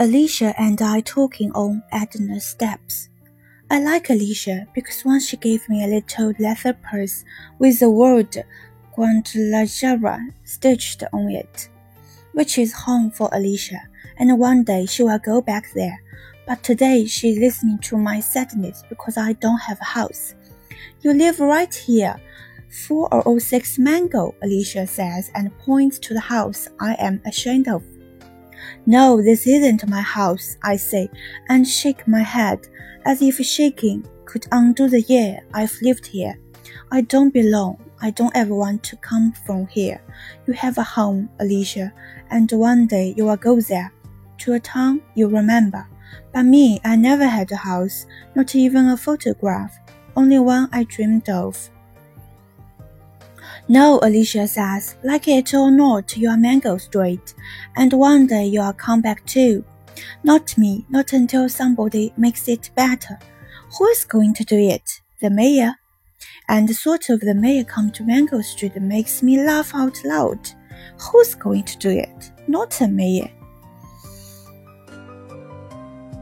Alicia and I talking on Edna's steps. I like Alicia because once she gave me a little leather purse with the word Guadalajara stitched on it, which is home for Alicia, and one day she will go back there. But today she's listening to my sadness because I don't have a house. You live right here. 406 Mango, Alicia says and points to the house I am ashamed of. No, this isn't my house, I say, and shake my head, as if shaking could undo the year I've lived here. I don't belong. I don't ever want to come from here. You have a home, Alicia, and one day you will go there, to a town you remember. But me, I never had a house, not even a photograph, only one I dreamed of. No, Alicia says, like it or not, you are Mango Street, and one day you'll come back too. Not me, not until somebody makes it better. Who is going to do it? The mayor? And the thought of the mayor come to Mango Street makes me laugh out loud. Who's going to do it? Not the mayor.